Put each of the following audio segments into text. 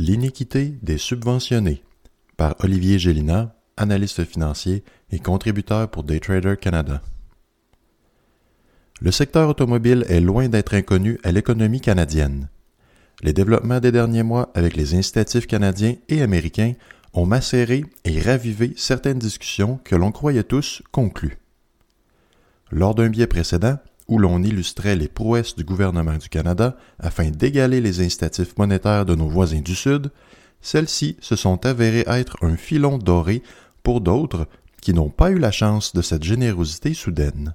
L'iniquité des subventionnés par Olivier Gélina, analyste financier et contributeur pour Daytrader Canada. Le secteur automobile est loin d'être inconnu à l'économie canadienne. Les développements des derniers mois avec les incitatifs canadiens et américains ont macéré et ravivé certaines discussions que l'on croyait tous conclues. Lors d'un biais précédent, où l'on illustrait les prouesses du gouvernement du Canada afin d'égaler les incitatifs monétaires de nos voisins du Sud, celles-ci se sont avérées être un filon doré pour d'autres qui n'ont pas eu la chance de cette générosité soudaine.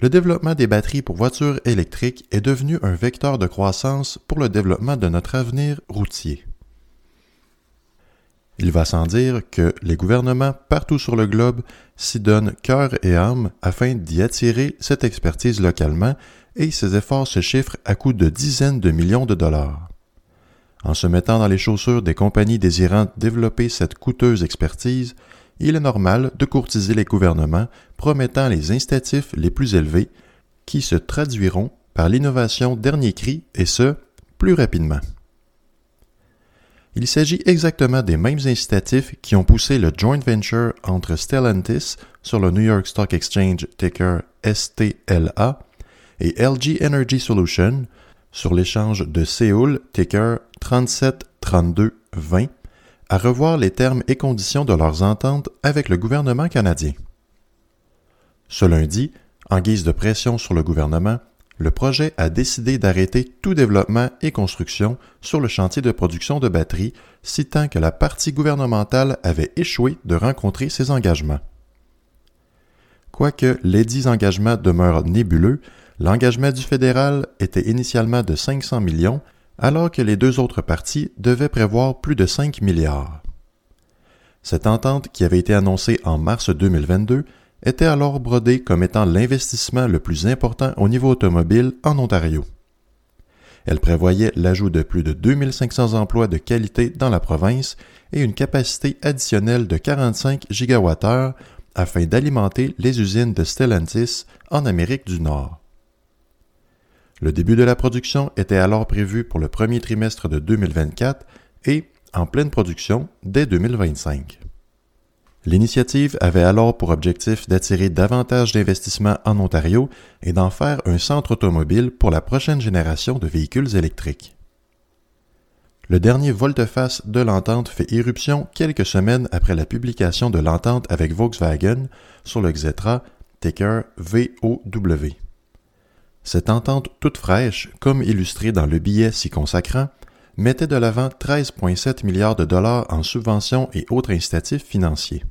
Le développement des batteries pour voitures électriques est devenu un vecteur de croissance pour le développement de notre avenir routier. Il va sans dire que les gouvernements partout sur le globe s'y donnent cœur et âme afin d'y attirer cette expertise localement et ces efforts se chiffrent à coût de dizaines de millions de dollars. En se mettant dans les chaussures des compagnies désirant développer cette coûteuse expertise, il est normal de courtiser les gouvernements promettant les incitatifs les plus élevés qui se traduiront par l'innovation dernier cri et ce, plus rapidement. Il s'agit exactement des mêmes incitatifs qui ont poussé le joint venture entre Stellantis sur le New York Stock Exchange ticker STLA et LG Energy Solution sur l'échange de Séoul ticker 373220 à revoir les termes et conditions de leurs ententes avec le gouvernement canadien. Ce lundi, en guise de pression sur le gouvernement, le projet a décidé d'arrêter tout développement et construction sur le chantier de production de batteries, citant que la partie gouvernementale avait échoué de rencontrer ses engagements. Quoique les dix engagements demeurent nébuleux, l'engagement du fédéral était initialement de 500 millions, alors que les deux autres parties devaient prévoir plus de 5 milliards. Cette entente, qui avait été annoncée en mars 2022, était alors brodé comme étant l'investissement le plus important au niveau automobile en Ontario. Elle prévoyait l'ajout de plus de 2500 emplois de qualité dans la province et une capacité additionnelle de 45 gigawattheures afin d'alimenter les usines de Stellantis en Amérique du Nord. Le début de la production était alors prévu pour le premier trimestre de 2024 et en pleine production dès 2025. L'initiative avait alors pour objectif d'attirer davantage d'investissements en Ontario et d'en faire un centre automobile pour la prochaine génération de véhicules électriques. Le dernier volte-face de l'entente fait irruption quelques semaines après la publication de l'entente avec Volkswagen sur le Xetra, ticker VOW. Cette entente toute fraîche, comme illustrée dans le billet s'y consacrant, mettait de l'avant 13,7 milliards de dollars en subventions et autres incitatifs financiers.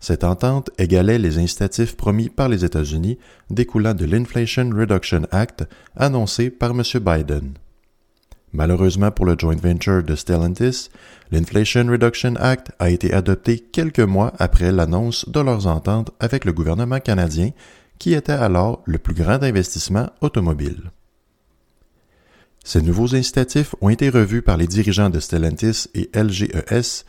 Cette entente égalait les incitatifs promis par les États-Unis découlant de l'Inflation Reduction Act annoncé par M. Biden. Malheureusement pour le joint venture de Stellantis, l'Inflation Reduction Act a été adopté quelques mois après l'annonce de leurs ententes avec le gouvernement canadien, qui était alors le plus grand investissement automobile. Ces nouveaux incitatifs ont été revus par les dirigeants de Stellantis et LGES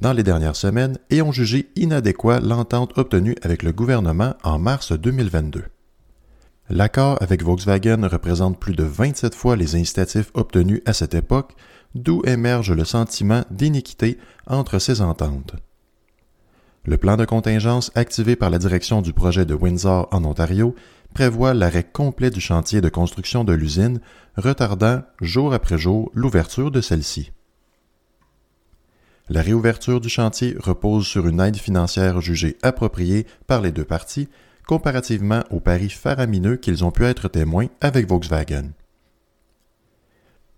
dans les dernières semaines et ont jugé inadéquat l'entente obtenue avec le gouvernement en mars 2022. L'accord avec Volkswagen représente plus de 27 fois les incitatifs obtenus à cette époque, d'où émerge le sentiment d'iniquité entre ces ententes. Le plan de contingence activé par la direction du projet de Windsor en Ontario prévoit l'arrêt complet du chantier de construction de l'usine, retardant jour après jour l'ouverture de celle-ci. La réouverture du chantier repose sur une aide financière jugée appropriée par les deux parties, comparativement aux paris faramineux qu'ils ont pu être témoins avec Volkswagen.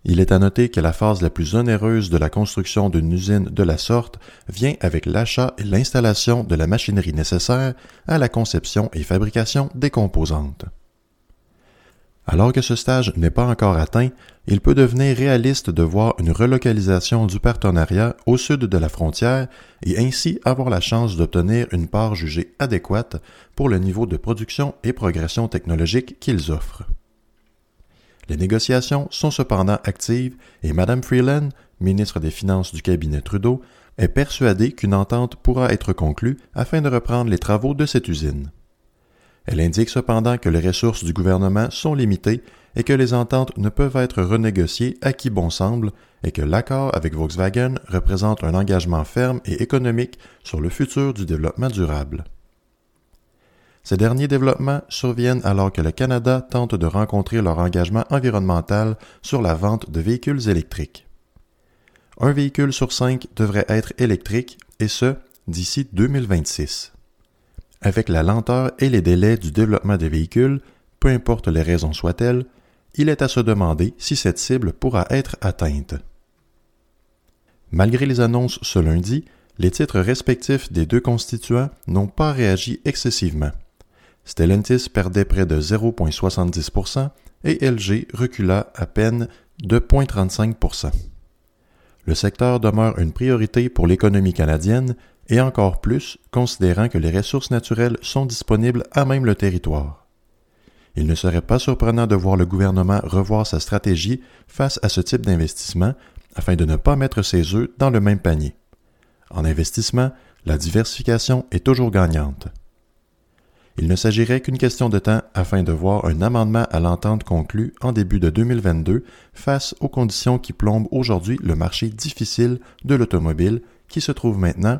Il est à noter que la phase la plus onéreuse de la construction d'une usine de la sorte vient avec l'achat et l'installation de la machinerie nécessaire à la conception et fabrication des composantes. Alors que ce stage n'est pas encore atteint, il peut devenir réaliste de voir une relocalisation du partenariat au sud de la frontière et ainsi avoir la chance d'obtenir une part jugée adéquate pour le niveau de production et progression technologique qu'ils offrent. Les négociations sont cependant actives et Mme Freeland, ministre des Finances du cabinet Trudeau, est persuadée qu'une entente pourra être conclue afin de reprendre les travaux de cette usine. Elle indique cependant que les ressources du gouvernement sont limitées et que les ententes ne peuvent être renégociées à qui bon semble et que l'accord avec Volkswagen représente un engagement ferme et économique sur le futur du développement durable. Ces derniers développements surviennent alors que le Canada tente de rencontrer leur engagement environnemental sur la vente de véhicules électriques. Un véhicule sur cinq devrait être électrique, et ce, d'ici 2026. Avec la lenteur et les délais du développement des véhicules, peu importe les raisons soient-elles, il est à se demander si cette cible pourra être atteinte. Malgré les annonces ce lundi, les titres respectifs des deux constituants n'ont pas réagi excessivement. Stellantis perdait près de 0,70% et LG recula à peine de 0,35%. Le secteur demeure une priorité pour l'économie canadienne et encore plus considérant que les ressources naturelles sont disponibles à même le territoire. Il ne serait pas surprenant de voir le gouvernement revoir sa stratégie face à ce type d'investissement afin de ne pas mettre ses œufs dans le même panier. En investissement, la diversification est toujours gagnante. Il ne s'agirait qu'une question de temps afin de voir un amendement à l'entente conclue en début de 2022 face aux conditions qui plombent aujourd'hui le marché difficile de l'automobile qui se trouve maintenant